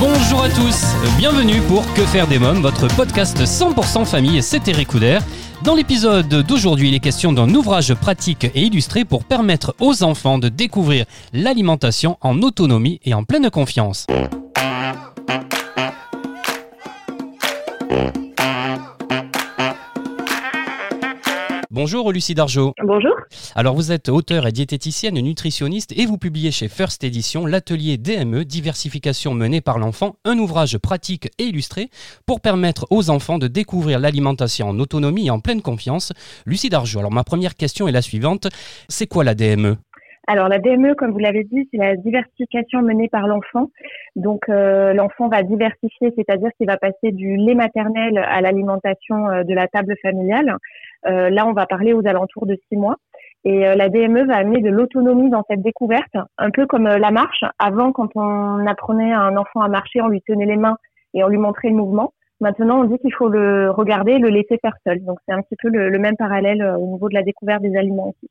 Bonjour à tous, bienvenue pour Que faire des mômes, votre podcast 100% famille, Eric Couder. Dans l'épisode d'aujourd'hui, il est question d'un ouvrage pratique et illustré pour permettre aux enfants de découvrir l'alimentation en autonomie et en pleine confiance. Bonjour Lucie Dargeau. Bonjour. Alors vous êtes auteur et diététicienne nutritionniste et vous publiez chez First Edition l'atelier DME, diversification menée par l'enfant, un ouvrage pratique et illustré pour permettre aux enfants de découvrir l'alimentation en autonomie et en pleine confiance. Lucie Dargeau, alors ma première question est la suivante, c'est quoi la DME Alors la DME, comme vous l'avez dit, c'est la diversification menée par l'enfant. Donc euh, l'enfant va diversifier, c'est-à-dire qu'il va passer du lait maternel à l'alimentation euh, de la table familiale. Euh, là, on va parler aux alentours de six mois. Et euh, la DME va amener de l'autonomie dans cette découverte, un peu comme euh, la marche. Avant, quand on apprenait à un enfant à marcher, on lui tenait les mains et on lui montrait le mouvement. Maintenant, on dit qu'il faut le regarder et le laisser faire seul. Donc c'est un petit peu le, même parallèle au niveau de la découverte des aliments aussi.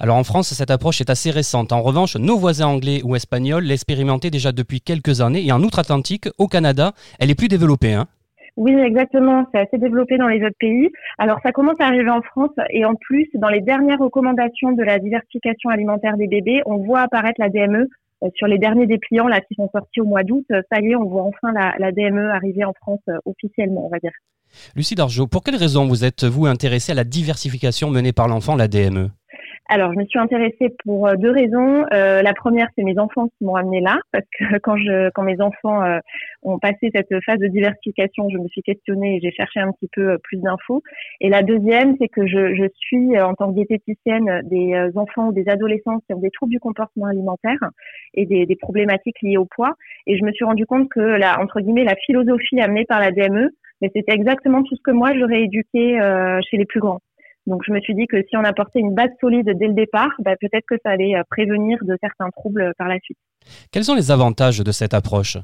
Alors en France, cette approche est assez récente. En revanche, nos voisins anglais ou espagnols l'expérimentaient déjà depuis quelques années et en outre-Atlantique, au Canada, elle est plus développée. Hein Oui, exactement. C'est assez développé dans les autres pays. Alors, ça commence à arriver en France et en plus, dans les dernières recommandations de la diversification alimentaire des bébés, on voit apparaître la DME euh, sur les derniers dépliants là qui sont sortis au mois d'août. Euh, Ça y est, on voit enfin la, DME arriver en France euh, officiellement, on va dire. Lucie Dargeau, pour quelles raisons vous êtes-vous intéressée à la diversification menée par l'enfant, la DME Alors, je me suis intéressée pour euh, deux raisons. Euh, la première, c'est mes enfants qui m'ont amenée là, parce que quand je, quand mes enfants euh, ont passé cette phase de diversification, je me suis questionnée et j'ai cherché un petit peu euh, plus d'infos. Et la deuxième, c'est que je, suis en tant que diététicienne des enfants ou des adolescents qui ont des troubles du comportement alimentaire et des, des problématiques liées au poids. Et je me suis rendu compte que la, entre guillemets, la philosophie amenée par la DME, mais c'était exactement tout ce que moi j'aurais éduqué euh, chez les plus grands. Donc je me suis dit que si on apportait une base solide dès le départ, bah, peut-être que ça allait euh, prévenir de certains troubles euh, par la suite. Quels sont les avantages de cette approche?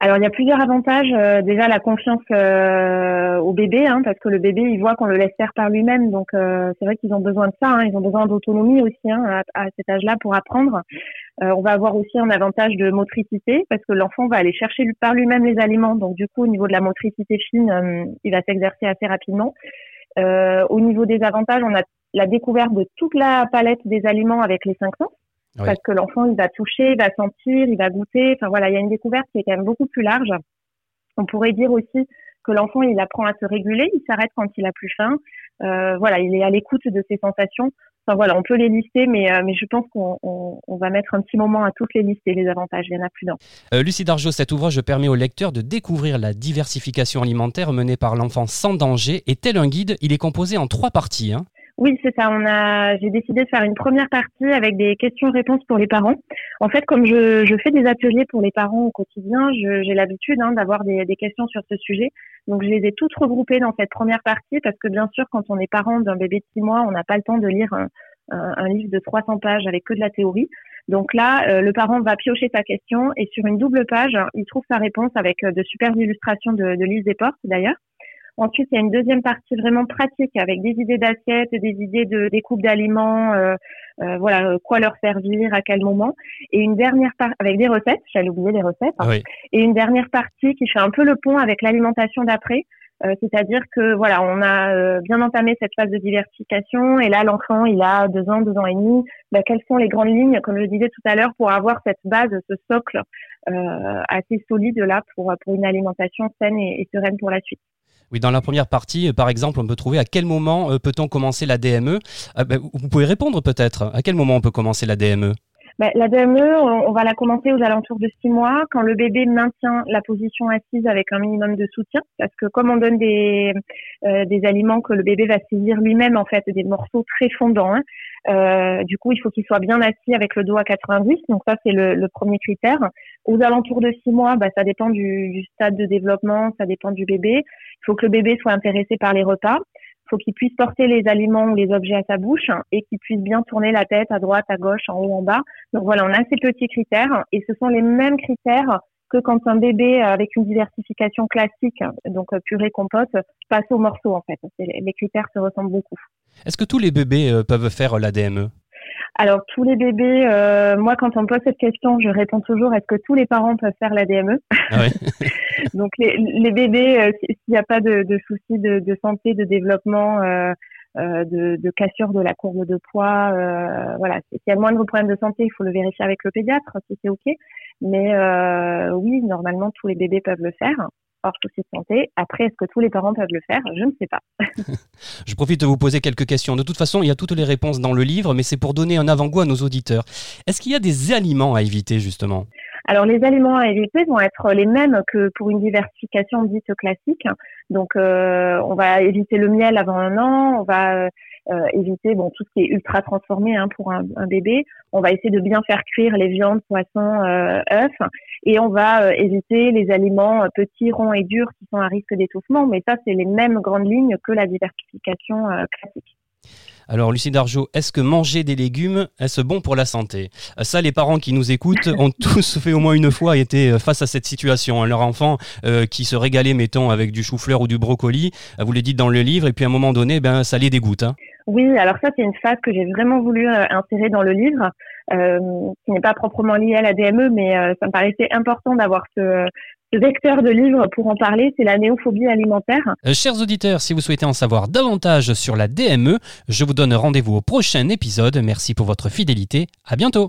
Alors il y a plusieurs avantages. Euh, déjà la confiance euh, au bébé, hein, parce que le bébé il voit qu'on le laisse faire par lui-même. Donc euh, c'est vrai qu'ils ont besoin de ça. hein. ils ont besoin d'autonomie aussi hein, à, à cet âge-là pour apprendre. Euh, on va avoir aussi un avantage de motricité parce que l'enfant va aller chercher par lui-même les aliments. Donc du coup au niveau de la motricité fine, il va s'exercer assez rapidement. Euh, au niveau des avantages, on a la découverte de toute la palette des aliments avec les cinq sens. Oui. Parce que l'enfant, il va toucher, il va sentir, il va goûter. Enfin voilà, il y a une découverte qui est quand même beaucoup plus large. On pourrait dire aussi que l'enfant, il apprend à se réguler, il s'arrête quand il a plus faim. Euh, voilà, il est à l'écoute de ses sensations. Enfin voilà, on peut les lister, mais, euh, je pense qu'on on, on va mettre un petit moment à toutes les lister, les avantages. Il y en a plus d'un. Euh, Lucie Dargeau, cet ouvrage permet au lecteur de découvrir la diversification alimentaire menée par l'enfant sans danger. Et tel un guide, il est composé en trois parties. hein. Oui, c'est ça. On a, j'ai décidé de faire une première partie avec des questions-réponses pour les parents. En fait, comme je, fais des ateliers pour les parents au quotidien, j'ai l'habitude hein, d'avoir des, questions sur ce sujet. Donc, je les ai toutes regroupées dans cette première partie parce que bien sûr, quand on est parent d'un bébé de six mois, on n'a pas le temps de lire un livre de 300 pages avec que de la théorie. Donc là, euh, le parent va piocher sa question et sur une double page, il trouve sa réponse avec euh, de superbes illustrations de, de Lise Desportes d'ailleurs. Ensuite, il y a une deuxième partie vraiment pratique avec des idées d'assiettes, des idées de découpe d'aliments, euh, euh, voilà, euh, quoi leur servir, à quel moment. Et une dernière partie avec des recettes, j'allais oublier les recettes. hein. Oui. Et une dernière partie qui fait un peu le pont avec l'alimentation d'après. Euh, C'est-à-dire que voilà, on a euh, bien entamé cette phase de diversification et là l'enfant il a deux ans, deux ans et demi. Bah, quelles sont les grandes lignes, comme je disais tout à l'heure, pour avoir cette base, ce socle euh, assez solide là pour pour une alimentation saine et, et sereine pour la suite? Oui, dans la première partie, euh, par exemple, on peut trouver à quel moment euh, peut-on commencer la DME. Euh, ben, vous pouvez répondre peut-être. À quel moment on peut commencer la? DME Ben, la DME, on, va la commencer aux alentours de six mois, quand le bébé maintient la position assise avec un minimum de soutien, parce que comme on donne des, euh, des aliments que le bébé va saisir lui-même, en fait, des morceaux très fondants, hein, euh, du coup, il faut qu'il soit bien assis avec le dos à 90, donc ça, c'est le, premier critère. Aux alentours de six mois, ben, ça dépend du stade de développement, ça dépend du bébé. Il faut que le bébé soit intéressé par les repas faut qu'il puisse porter les aliments ou les objets à sa bouche et qu'il puisse bien tourner la tête à droite, à gauche, en haut, en bas. Donc voilà, on a ces petits critères et ce sont les mêmes critères que quand un bébé avec une diversification classique, donc purée compote, passe au morceau en fait. Les critères se ressemblent beaucoup. Est-ce que tous les bébés euh, peuvent faire la DME alors tous les bébés, euh, moi quand on me pose cette question, je réponds toujours est-ce que tous les parents peuvent faire la DME ah Donc les, bébés, euh, s'il n'y a pas de, soucis de, santé, de développement, de, cassure de la courbe de poids, voilà, s'il y a moins de problèmes de santé, il faut le vérifier avec le pédiatre si c'est ok. Mais oui, normalement tous les bébés peuvent le faire hors souci santé. Après, est-ce que tous les parents peuvent le faire? Je ne sais pas. Je profite de vous poser quelques questions. De toute façon, il y a toutes les réponses dans le livre, mais c'est pour donner un avant-goût à nos auditeurs. Est-ce qu'il y a des aliments à éviter, justement? Alors les aliments à éviter vont être les mêmes que pour une diversification dite classique. Donc euh, on va éviter le miel avant un an, on va euh, éviter bon tout ce qui est ultra transformé hein, pour un, bébé. On va essayer de bien faire cuire les viandes, poissons, euh, œufs, et on va euh, éviter les aliments petits, ronds et durs qui sont à risque d'étouffement. Mais ça, c'est les mêmes grandes lignes que la diversification classique. Alors, Lucie Dargeau, est-ce que manger des légumes, est-ce bon pour la santé? Ça, les parents qui nous écoutent ont tous fait au moins une fois été face à cette situation. Hein. Leur enfant qui se régalait, mettons, avec du chou-fleur ou du brocoli, vous le dites dans le livre, et puis à un moment donné, ben, ça les dégoûte. Hein. Oui, alors ça c'est une phase que j'ai vraiment voulu euh, insérer dans le livre, euh, qui n'est pas proprement liée à la DME, mais euh, ça me paraissait important d'avoir ce, vecteur de livre pour en parler, c'est la néophobie alimentaire. chers auditeurs, si vous souhaitez en savoir davantage sur la DME, je vous donne rendez-vous au prochain épisode. Merci pour votre fidélité. À bientôt.